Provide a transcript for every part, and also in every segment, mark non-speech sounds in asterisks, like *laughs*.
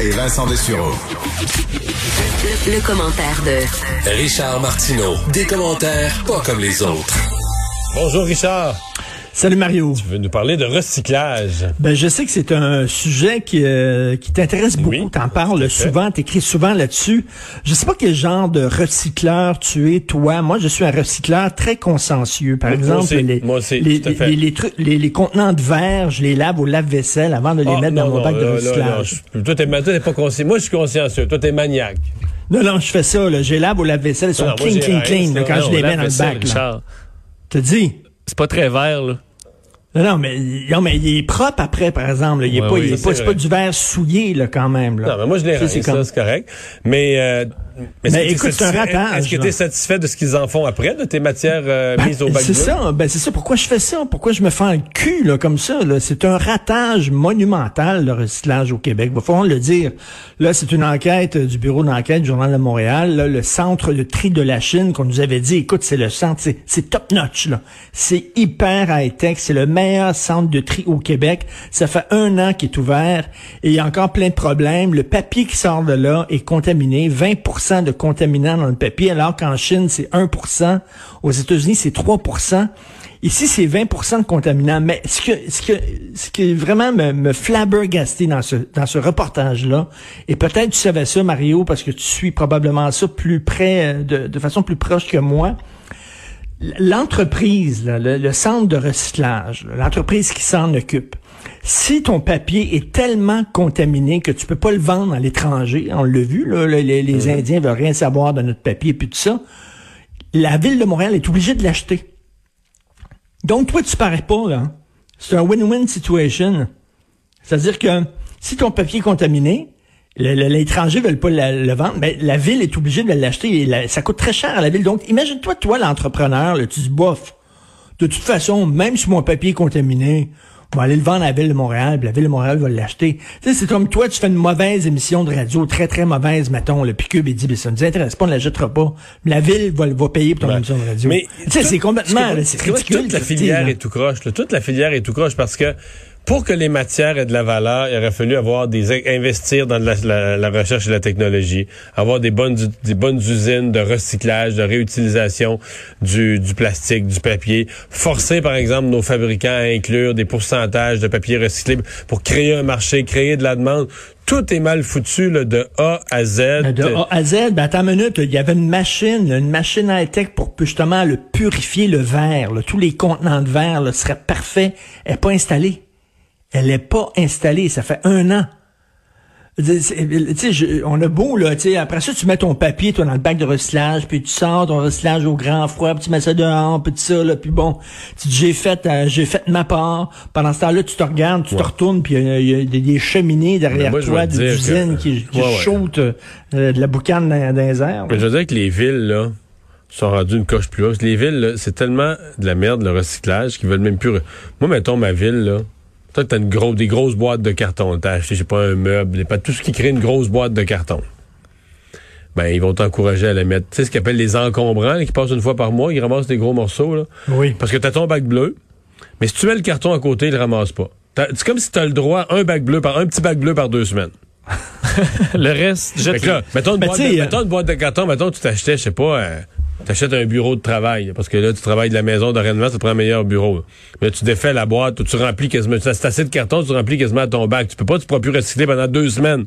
Et Vincent Dessureau. Le, le commentaire de Richard Martineau. Des commentaires pas comme les autres. Bonjour Richard. Salut Mario. Tu veux nous parler de recyclage? Ben je sais que c'est un sujet qui, euh, qui t'intéresse beaucoup. Oui, T'en parles souvent, t'écris souvent là-dessus. Je sais pas quel genre de recycleur tu es, toi. Moi, je suis un recycleur très consciencieux. Par Moi exemple, aussi, les, aussi, les, les, les trucs- les- les contenants de verre, je les lave au lave-vaisselle avant de les Ah, mettre non, dans mon non, bac de là, recyclage. toi, t'es, pas conscient. Moi, je suis consciencieux. Toi, t'es maniaque. Non, non, je fais ça. Là. Je les lave au lave-vaisselle. Ils sont Non, moi, clean, j'ai clean, clean. là, quand je les mets dans le bac. Te dis. C'est pas très vert, là. Non, mais, non, mais il est propre après, par exemple. là. Il est Ouais, pas, oui, il est pas, vrai. pas du verre souillé, là, quand même. Là. Non, mais moi, je l'ai c'est ça, comme- c'est correct. Mais, euh, Mais écoute, c'est un ratage, Est-ce que tu es satisfait de ce qu'ils en font après, de tes matières euh, Ben, mises au bac c'est ça, ben c'est ça. Pourquoi je fais ça? Pourquoi je me fais un cul là, comme ça? C'est un ratage monumental, le recyclage au Québec. Va falloir le dire. Là, c'est une enquête euh, du bureau d'enquête du Journal de Montréal. Là, le centre de tri de la Chine qu'on nous avait dit, écoute, c'est le centre, c'est, c'est top notch. là. C'est hyper high-tech. C'est le meilleur centre de tri au Québec. Ça fait un an qu'il est ouvert et il y a encore plein de problèmes. Le papier qui sort de là est contaminé. 20 de contaminants dans le papier, alors qu'en Chine, c'est 1% Aux États-Unis, c'est 3 Ici, c'est 20 de contaminants. Mais ce que, ce qui vraiment me, me flabbergasté dans ce, dans ce reportage-là, et peut-être tu savais ça, Mario, parce que tu suis probablement ça plus près, euh, de, de façon plus proche que moi. L'entreprise, le, centre de recyclage, l'entreprise qui s'en occupe, si ton papier est tellement contaminé que tu peux pas le vendre à l'étranger, on l'a vu, là, le- les, les Indiens veulent rien savoir de notre papier puis tout ça, la ville de Montréal est obligée de l'acheter. Donc toi, tu parais pas, là. C'est un win-win situation. C'est-à-dire que si ton papier est contaminé, l'étranger ne veut pas la- le vendre, ben, la ville est obligée de l'acheter et la- ça coûte très cher à la ville. Donc, imagine-toi, toi, l'entrepreneur, là, tu dis, bof, de toute façon, même si mon papier est contaminé, on va aller le vendre à la ville de Montréal, puis la ville de Montréal va l'acheter. Tu sais, c'est comme toi, tu fais une mauvaise émission de radio, très, très mauvaise, mettons, le puis Cube, il dit, ben, ça nous intéresse pas, on la jettera pas. Mais la ville va, va payer pour ton émission de radio. Mais tu sais, c'est complètement, c'est ridicule. Toute la filière est tout croche. là. Toute la filière est tout croche parce que pour que les matières aient de la valeur, il aurait fallu avoir des investir dans la, la- la recherche et la technologie, avoir des bonnes des bonnes usines de recyclage, de réutilisation du, du plastique, du papier, forcer par exemple nos fabricants à inclure des pourcentages de papier recyclé pour créer un marché, créer de la demande. Tout est mal foutu là, de A à Z. De A à Z, ben attends une minute, il y avait une machine, une machine high-tech pour justement le purifier le verre. là. Tous les contenants de verre là, seraient parfaits. Elle pas installée. Elle n'est pas installée. Ça fait un an. Je- on a beau, là, tu sais, après ça, tu mets ton papier, toi, dans le bac de recyclage, puis tu sors ton recyclage au grand froid, puis tu mets ça dehors, puis ça, là, puis bon, j'ai fait, euh, j'ai fait ma part. Pendant ce temps-là, tu te regardes, tu te retournes, puis il y a- il y, a des, des cheminées derrière moi, toi, des usines que- qui, qui Ouais, ouais. shootent euh, de la boucane dans, dans les airs. Mais je veux dire que les villes, là, sont rendues une coche plus haute. Les villes, là, c'est tellement de la merde, le recyclage, qu'ils veulent même plus... Moi, mettons, ma ville, là, toi, t'as une grosse, des grosses boîtes de carton. T'as acheté, je sais pas, un meuble, pas tout ce qui crée une grosse boîte de carton. Ben, ils vont t'encourager à la mettre. Tu sais, ce qu'ils appellent les encombrants, là, qui passent une fois par mois, ils ramassent des gros morceaux, là. Oui. Parce que t'as ton bac bleu, mais si tu mets le carton à côté, il le ramasse pas. C'est comme si t'as le droit à un bac bleu par un petit bac bleu par deux semaines. *laughs* Le reste, là, mettons une, Ben, boîte de, mettons une boîte de carton, mettons tu t'achetais, je sais pas, euh, t'achètes un bureau de travail, parce que là, tu travailles de la maison d'enraînement, ça te prend un meilleur bureau. là. Mais là, tu défais la boîte, tu remplis quasiment, c'est assez de carton, tu remplis quasiment ton bac. Tu peux pas, tu pourras plus recycler pendant deux semaines.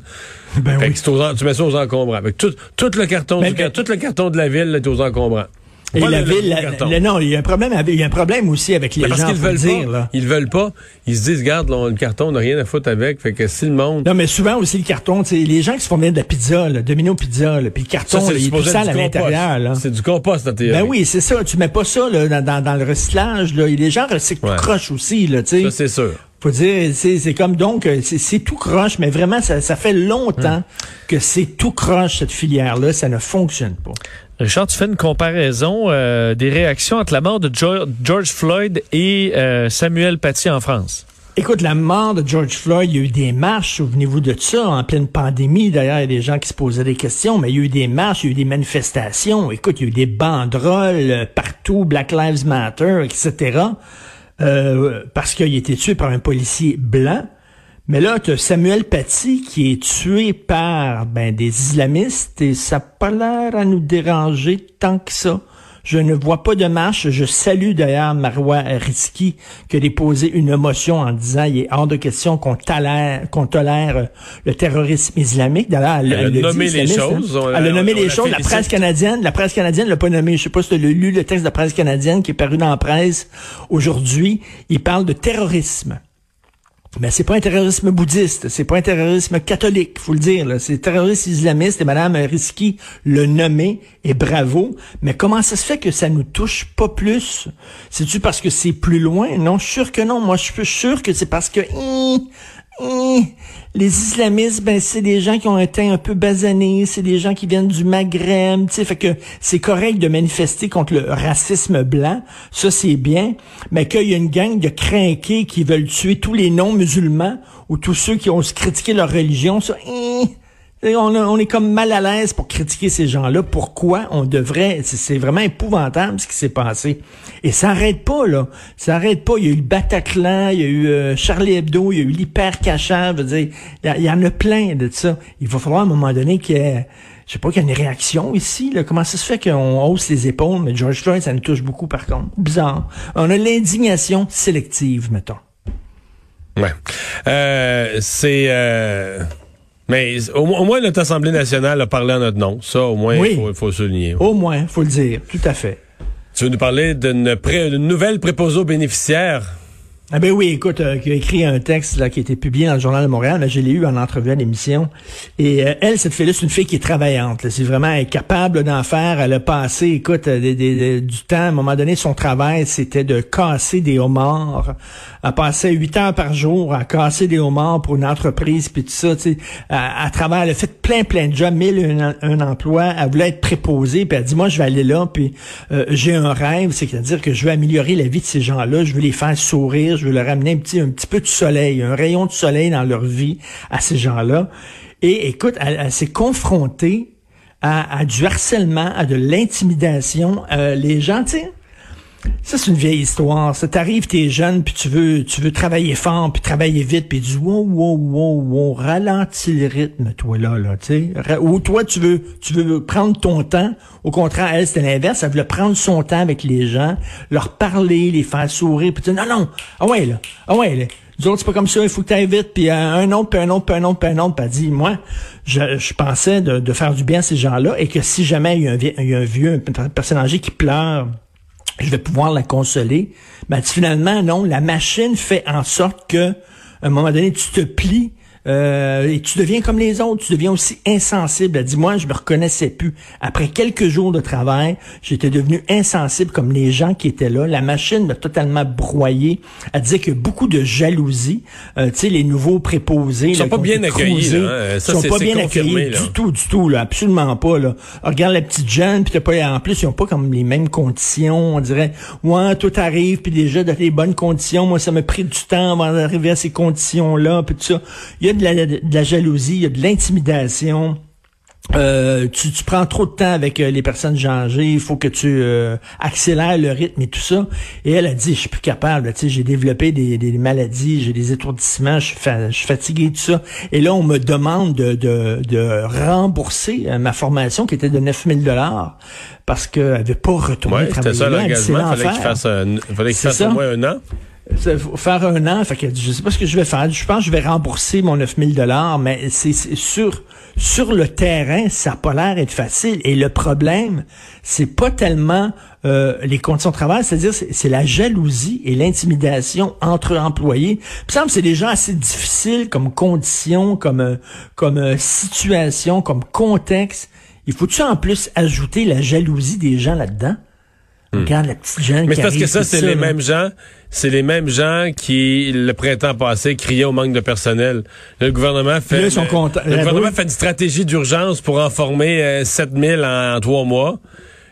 Ben fait oui. que aux tu mets ça aux encombrants. Avec tout, tout le carton Ben, du, ben- tout le carton de la ville, là, t'es aux encombrants. Et Pas la le- le ville, le- non, il y a un problème avec, il y a un problème aussi avec les Mais parce gens, qu'ils faut veulent le dire, pas. là. Ils veulent pas. Ils se disent, regarde, là, le carton, on n'a rien à foutre avec. Fait que si le monde. Non, mais souvent aussi le carton, tu les gens qui se font venir de la pizza, là, Domino Pizza, là, puis le carton, Ça, là, il est tout sale à l'intérieur. C'est du compost, en théorie. Ben oui, c'est ça. Tu mets pas ça là, dans, dans, dans le recyclage. Là. Et les gens recyclent Ouais. tout croche aussi. Là, tu sais. Ça, c'est sûr. Faut dire, c'est comme donc, euh, c'est tout croche, mais vraiment, ça, ça fait longtemps que c'est tout croche, cette filière-là, ça ne fonctionne pas. Richard, tu fais une comparaison euh, des réactions entre la mort de George Floyd et euh, Samuel Paty en France. Écoute, la mort de George Floyd, il y a eu des marches, souvenez-vous de ça, en pleine pandémie. D'ailleurs, il y a des gens qui se posaient des questions, mais il y a eu des marches, il y a eu des manifestations. Écoute, il y a eu des banderoles partout, Black Lives Matter, etc. Euh, parce qu'il a été tué par un policier blanc. Mais là, tu as Samuel Paty qui est tué par ben, des islamistes et ça n'a pas l'air à nous déranger tant que ça. Je ne vois pas de marche. Je salue d'ailleurs Marois Risky qui a déposé une motion en disant il est hors de question qu'on tolère, qu'on tolère euh, le terrorisme islamique. D'ailleurs, elle, Elle a dit, nommé les choses. hein. On- Elle a nommé on les la choses. La presse canadienne, la presse canadienne l'a pas nommé. Je sais pas si tu as lu le texte de la presse canadienne qui est paru dans la presse aujourd'hui. Il parle de terrorisme. Mais c'est pas un terrorisme bouddhiste, c'est pas un terrorisme catholique, faut le dire. C'est terroriste islamiste et Madame Risky le nommé et bravo. Mais comment ça se fait que ça nous touche pas plus? C'est-tu parce que c'est plus loin? Non, sûr que non. Moi, je suis sûr que c'est parce que hum, les islamistes, ben c'est des gens qui ont un teint un peu basané, c'est des gens qui viennent du Maghreb, tu sais, fait que c'est correct de manifester contre le racisme blanc, ça c'est bien, mais qu'il y a une gang de crinqués qui veulent tuer tous les non-musulmans ou tous ceux qui ont critiqué leur religion, ça, hum, on, est comme mal à l'aise pour critiquer ces gens-là. Pourquoi on devrait... C'est vraiment épouvantable ce qui s'est passé. Et ça arrête pas, là. Ça arrête pas. Il y a eu le Bataclan, il y a eu euh, Charlie Hebdo, il y a eu l'hyper cachant. Je veux dire, il y, a- il y en a plein de ça. Il va falloir à un moment donné qu'il y ait... Je sais pas qu'il y ait une réaction ici. Là. Comment ça se fait qu'on hausse les épaules? Mais George Floyd, ça nous touche beaucoup, par contre. Bizarre. On a l'indignation sélective, mettons. Ouais. Euh, c'est. euh, Mais au, au moins, notre Assemblée nationale a parlé en notre nom. Ça, au moins, il Oui. faut, faut souligner. Au moins, faut le dire. Tout à fait. Tu veux nous parler d'une pré- nouvelle préposée aux bénéficiaires? Ah ben oui, écoute, euh, qui a écrit un texte là qui a été publié dans le journal de Montréal, mais je l'ai eu en entrevue à l'émission. Et euh, elle, cette fille-là, c'est une fille qui est travaillante. C'est vraiment elle est capable d'en faire. Elle a passé, écoute, euh, du temps. À un moment donné, son travail, c'était de casser des homards. Elle passait huit heures par jour à casser des homards pour une entreprise, puis tout ça. Tu sais, à, travers, elle a fait plein, plein de jobs, mille un emploi. Elle voulait être préposée, puis elle dit, moi, je vais aller là, puis euh, j'ai un rêve, c'est-à-dire que je veux améliorer la vie de ces gens-là. Je veux les faire sourire, je veux leur amener un petit, un petit peu de soleil, un rayon de soleil dans leur vie à ces gens-là. Et écoute, elle, s'est confrontée à, à du harcèlement, à de l'intimidation. Euh, les gens, tu sais, ça, c'est une vieille histoire. Ça t'arrive, t'es jeune, puis tu veux, tu veux travailler fort, puis travailler vite, puis tu dis, wow, wow, wow, wow, ralentis le rythme, toi, là, là, tu sais. Ou toi, tu veux, tu veux prendre ton temps. Au contraire, elle, c'était l'inverse. Elle voulait prendre son temps avec les gens, leur parler, les faire sourire, puis tu non, non, ah ouais, là, ah ouais, là. Nous autres, c'est pas comme ça, il faut que tu ailles vite, puis euh, un autre, puis un autre, puis un autre, puis un autre. Puis dit, moi, je, je pensais de, de faire du bien à ces gens-là, et que si jamais il y a un, il y a un vieux, une personne âgée qui pleure, je vais pouvoir la consoler. Ben, tu- finalement, non, la machine fait en sorte que, un moment donné, tu te plies euh, et tu deviens comme les autres. Tu deviens aussi insensible. Elle dit, moi, je me reconnaissais plus. Après quelques jours de travail, j'étais devenu insensible comme les gens qui étaient là. La machine m'a totalement broyé. Elle disait a beaucoup de jalousie. Euh, tu sais, les nouveaux préposés. Ils sont là, pas bien accueillis, là, hein. Ça, sont pas bien accueillis là. du tout, du tout, là, absolument pas. Là. Regarde la petite jeune, puis t'as pas, en plus, ils ont pas comme les mêmes conditions. On dirait, ouais, tout arrive, puis déjà dans les bonnes conditions. Moi, ça m'a pris du temps avant d'arriver à ces conditions-là, puis tout ça. Il y a de la, de la jalousie, il y a de l'intimidation. Euh, tu, tu prends trop de temps avec euh, les personnes âgées, il faut que tu euh, accélères le rythme et tout ça. Et elle a dit, je suis plus capable, tu sais, j'ai développé des, des maladies, j'ai des étourdissements, je suis, fa- fatigué, tout ça. Et là, on me demande de, de, de rembourser ma formation qui était de 9000 dollars parce qu'elle avait pas retourné Ouais, c'était travailler ça dit, c'est l'engagement. Fallait qu'il l'enfer. fasse, un, fallait qu'il C'est fasse ça. au moins un an. Faire un an, fait que je sais pas ce que je vais faire. Je pense que je vais rembourser mon 9000 dollars, mais c'est sur sur le terrain, ça a pas l'air d'être facile. Et le problème, c'est pas tellement euh, les conditions de travail, c'est-à-dire c'est la jalousie et l'intimidation entre employés. Il me c'est des gens assez difficiles comme conditions, comme euh, comme euh, situation, comme contexte. Il faut-tu en plus ajouter la jalousie des gens là-dedans? Regarde la petite jeune Mais qui parce que ça, c'est les là. mêmes gens, c'est les mêmes gens qui, le printemps passé, criaient au manque de personnel. Là, le gouvernement fait, Là, ils sont contents. le gouvernement fait une stratégie d'urgence pour en former euh, 7000 en, en trois mois.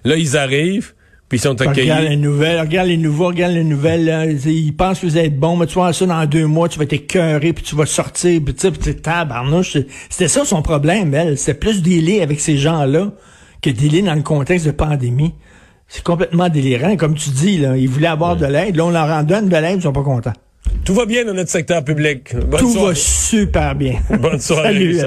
Là, ils arrivent, puis ils sont Regarde les accueillis. nouvelles, regarde les nouveaux, regarde les nouvelles. Là. Ils pensent que vous êtes bon, mais tu vas ça dans deux mois, tu vas t'écœurer, puis tu vas sortir, puis tu sais, tabarnouche. C'était ça son problème, elle. C'était plus délai avec ces gens-là que délai dans le contexte de pandémie. C'est complètement délirant. Comme tu dis, là, ils voulaient avoir de l'aide. Là, on leur en donne de l'aide, ils sont pas contents. Tout va bien dans notre secteur public. Bonne Tout soirée. va super bien. Bonne soirée, Salut.